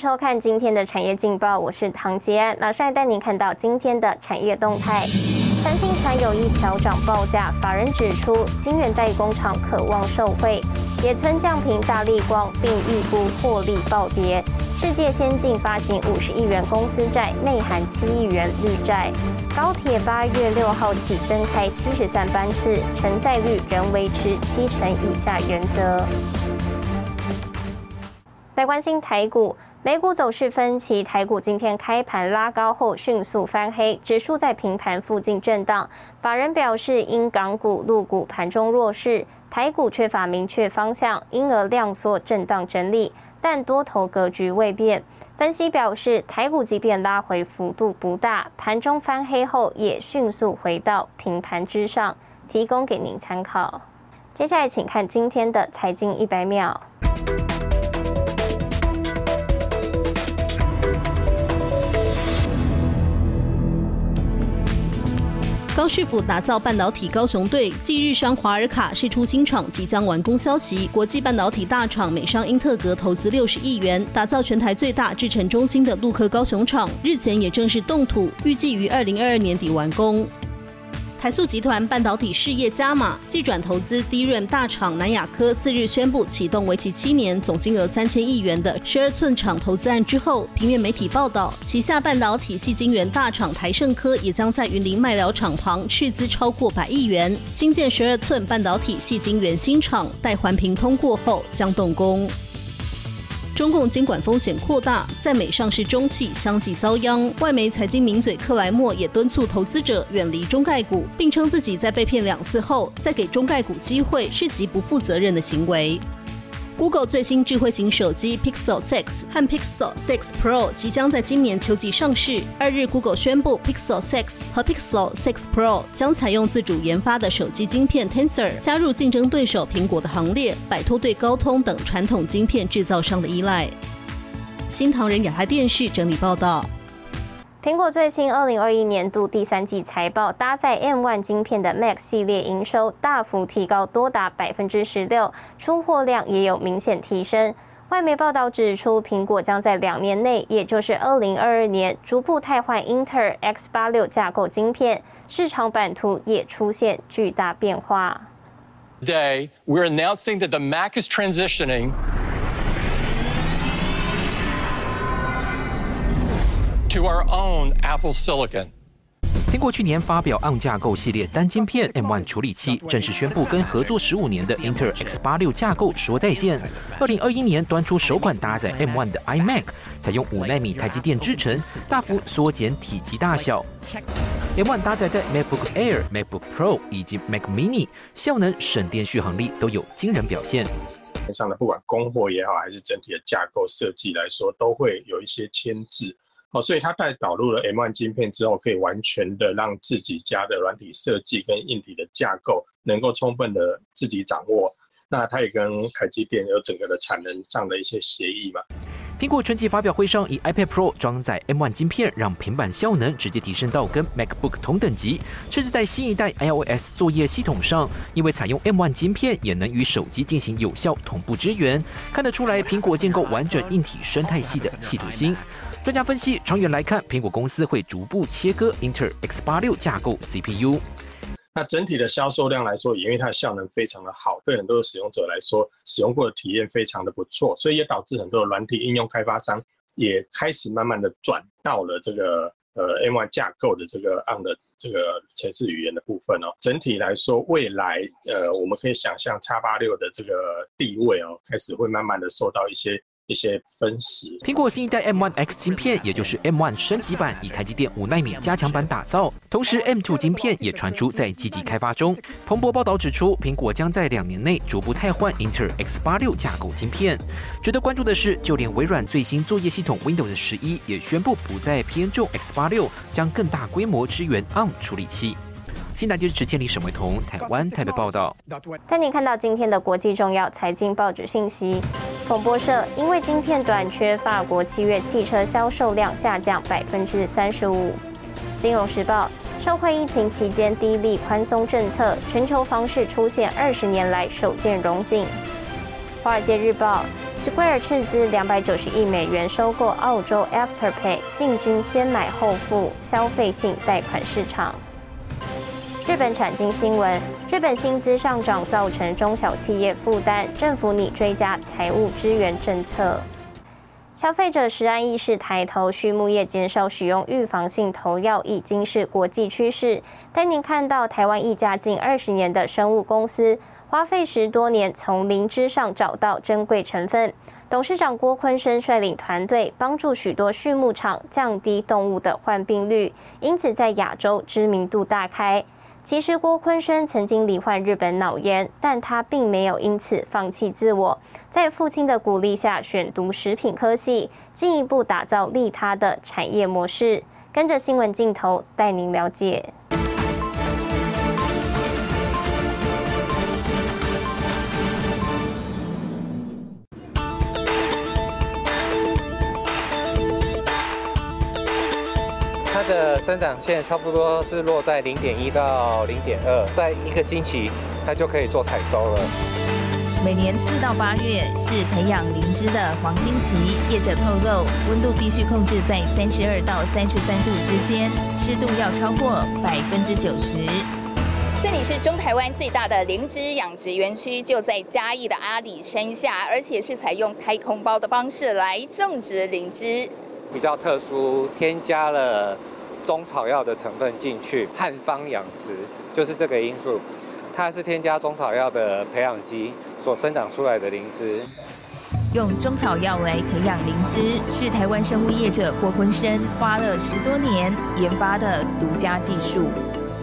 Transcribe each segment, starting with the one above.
收看今天的产业劲报，我是唐杰安，马上带您看到今天的产业动态。三星团有意调涨报价，法人指出，晶圆代工厂渴望受惠。野村降频大力光，并预估获利暴跌。世界先进发行五十亿元公司债，内含七亿元绿债。高铁八月六号起增开七十三班次，承载率仍维持七成以下原则。来关心台股。美股走势分歧，台股今天开盘拉高后迅速翻黑，指数在平盘附近震荡。法人表示，因港股、陆股盘中弱势，台股缺乏明确方向，因而量缩震荡整理，但多头格局未变。分析表示，台股即便拉回幅度不大，盘中翻黑后也迅速回到平盘之上，提供给您参考。接下来，请看今天的财经一百秒。高师傅打造半导体高雄队，继日商华尔卡试出新厂即将完工消息，国际半导体大厂美商英特格投资六十亿元，打造全台最大制程中心的陆科高雄厂，日前也正式动土，预计于二零二二年底完工。台塑集团半导体事业加码，继转投资低润大厂南亚科四日宣布启动为期七年、总金额三千亿元的十二寸厂投资案之后，平面媒体报道，旗下半导体系晶圆大厂台盛科也将在云林麦寮厂旁斥资超过百亿元新建十二寸半导体系晶圆新厂，待环评通过后将动工。中共监管风险扩大，在美上市中企相继遭殃。外媒财经名嘴克莱默也敦促投资者远离中概股，并称自己在被骗两次后，再给中概股机会是极不负责任的行为。Google 最新智慧型手机 Pixel 6和 Pixel 6 Pro 即将在今年秋季上市。二日，Google 宣布 Pixel 6和 Pixel 6 Pro 将采用自主研发的手机晶片 Tensor，加入竞争对手苹果的行列，摆脱对高通等传统晶片制造商的依赖。新唐人亚太电视整理报道。苹果最新二零二一年度第三季财报，搭载 M1 晶片的 Max 系列营收大幅提高，多达百分之十六，出货量也有明显提升。外媒报道指出，苹果将在两年内，也就是二零二二年，逐步汰换英特尔 X 八六架构晶片，市场版图也出现巨大变化。Today, we're announcing that the Mac is transitioning. To our own Apple Silicon。苹果去年发表 ARM 架构系列单晶片 M1 处理器，正式宣布跟合作十五年的 Intel x86 架构说再见。二零二一年端出首款搭载 M1 的 iMac，采用五纳米台积电制程，大幅缩减体积大小。M1 搭载在 MacBook Air、MacBook Pro 以及 Mac Mini，效能、省电、续航力都有惊人表现。上的不管供货也好，还是整体的架构设计来说，都会有一些牵制。哦，所以它在导入了 M1 晶片之后，可以完全的让自己家的软体设计跟硬体的架构能够充分的自己掌握。那它也跟台积电有整个的产能上的一些协议嘛。苹果春季发表会上，以 iPad Pro 装载 M1 芯片，让平板效能直接提升到跟 MacBook 同等级，甚至在新一代 iOS 作业系统上，因为采用 M1 芯片，也能与手机进行有效同步支援。看得出来，苹果建构完整硬体生态系的企图心。专家分析，长远来看，苹果公司会逐步切割英特尔 X86 架构 CPU。那整体的销售量来说，因为它的效能非常的好，对很多的使用者来说，使用过的体验非常的不错，所以也导致很多的软体应用开发商也开始慢慢的转到了这个呃 M1 架构的这个 on 的这个程式语言的部分哦。整体来说，未来呃我们可以想象 X86 的这个地位哦，开始会慢慢的受到一些。一些分时。苹果新一代 M1 X 芯片，也就是 M1 升级版，以台积电五纳米加强版打造。同时，M2 芯片也传出在积极开发中。彭博报道指出，苹果将在两年内逐步汰换英特尔 X86 架构芯片。值得关注的是，就连微软最新作业系统 Windows 十一也宣布不再偏重 X86，将更大规模支援 ARM 处理器。新台电视千里沈维彤，台湾台北报道。带您看到今天的国际重要财经报纸信息。广播社因为晶片短缺，法国七月汽车销售量下降百分之三十五。金融时报受惠疫情期间低利宽松政策，全球房市出现二十年来首见荣景。华尔街日报 Square 斥资两百九十亿美元收购澳洲 Afterpay，进军先买后付消费性贷款市场。日本产经新闻：日本薪资上涨造成中小企业负担，政府拟追加财务支援政策。消费者食安意识抬头，畜牧业减少使用预防性投药已经是国际趋势。带您看到台湾一家近二十年的生物公司，花费十多年从灵芝上找到珍贵成分。董事长郭坤生率领团队，帮助许多畜牧场降低动物的患病率，因此在亚洲知名度大开。其实郭坤生曾经罹患日本脑炎，但他并没有因此放弃自我，在父亲的鼓励下选读食品科系，进一步打造利他的产业模式。跟着新闻镜头带您了解。的生长线差不多是落在零点一到零点二，在一个星期它就可以做采收了。每年四到八月是培养灵芝的黄金期，业者透露温度必须控制在三十二到三十三度之间，湿度要超过百分之九十。这里是中台湾最大的灵芝养殖园区，就在嘉义的阿里山下，而且是采用太空包的方式来种植灵芝。比较特殊，添加了。中草药的成分进去，汉方养殖就是这个因素，它是添加中草药的培养基所生长出来的灵芝。用中草药来培养灵芝，是台湾生物业者郭坤生花了十多年研发的独家技术。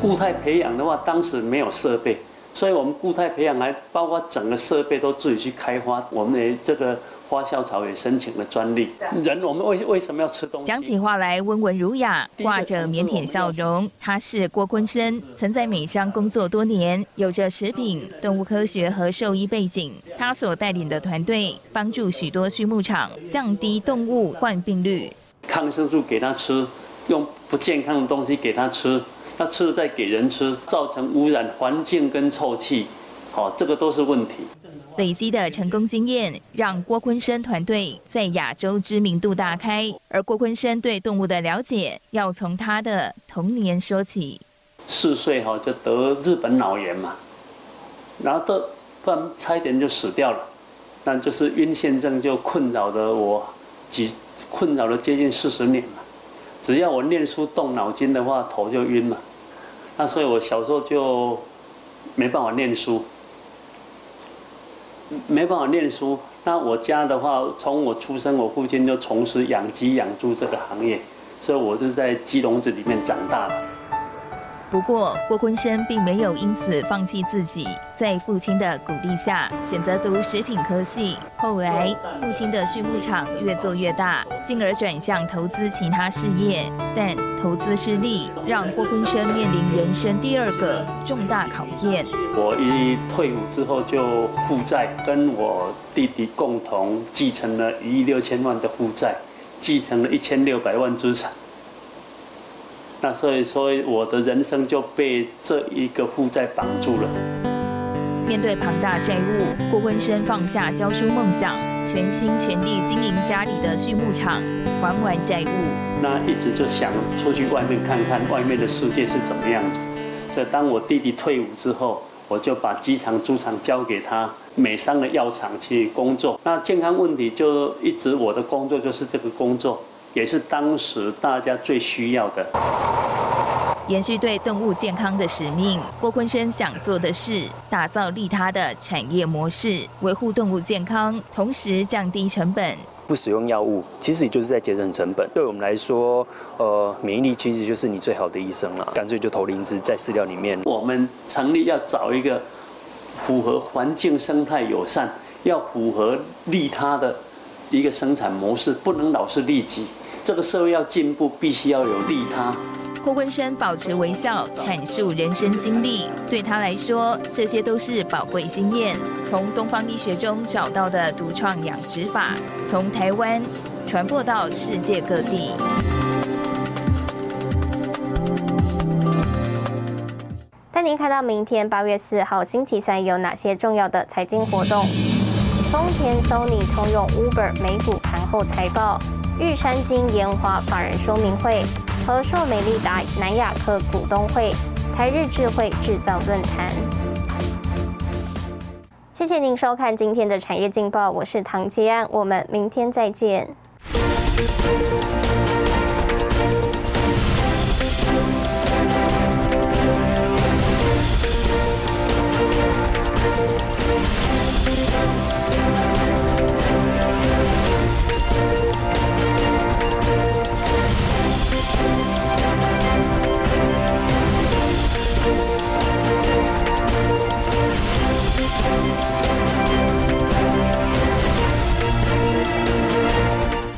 固态培养的话，当时没有设备，所以我们固态培养还包括整个设备都自己去开发。我们的这个。花校草也申请了专利。人，我们为为什么要吃东西？讲起话来温文儒雅，挂着腼腆笑容。他是郭坤生，曾在美商工作多年，有着食品、动物科学和兽医背景。他所带领的团队，帮助许多畜牧场降低动物患病率。抗生素给他吃，用不健康的东西给他吃，他吃了再给人吃，造成污染环境跟臭气，好，这个都是问题。累积的成功经验，让郭坤生团队在亚洲知名度大开。而郭坤生对动物的了解，要从他的童年说起。四岁哈就得日本脑炎嘛，然后都突然差一点就死掉了，那就是晕眩症就困扰着我，几困扰了接近四十年嘛。只要我念书动脑筋的话，头就晕了。那所以我小时候就没办法念书。没办法念书，那我家的话，从我出生，我父亲就从事养鸡养猪这个行业，所以我就在鸡笼子里面长大了。不过，郭坤生并没有因此放弃自己，在父亲的鼓励下，选择读食品科系。后来，父亲的畜牧场越做越大，进而转向投资其他事业。但投资失利，让郭坤生面临人生第二个重大考验。我一退伍之后就负债，跟我弟弟共同继承了一亿六千万的负债，继承了一千六百万资产。那所以说，我的人生就被这一个负债绑住了。面对庞大债务，郭坤生放下教书梦想，全心全力经营家里的畜牧场，还完债务。那一直就想出去外面看看外面的世界是怎么样子。所以当我弟弟退伍之后，我就把机场、猪场交给他，美商的药厂去工作。那健康问题就一直我的工作就是这个工作。也是当时大家最需要的。延续对动物健康的使命，郭坤生想做的是打造利他的产业模式，维护动物健康，同时降低成本。不使用药物，其实也就是在节省成本。对我们来说，呃，免疫力其实就是你最好的医生了。干脆就投灵芝在饲料里面。我们成立要找一个符合环境生态友善，要符合利他的一个生产模式，不能老是利己。这个社会要进步，必须要有利他。郭坤生保持微笑，阐述人生经历。对他来说，这些都是宝贵经验。从东方医学中找到的独创养殖法，从台湾传播到世界各地。带您看到明天八月四号星期三有哪些重要的财经活动。丰田、Sony、通用、Uber 美股盘后财报，玉山金、研华法人说明会，和硕美利达、南亚科股东会，台日智慧制造论坛。谢谢您收看今天的产业劲报，我是唐吉安，我们明天再见。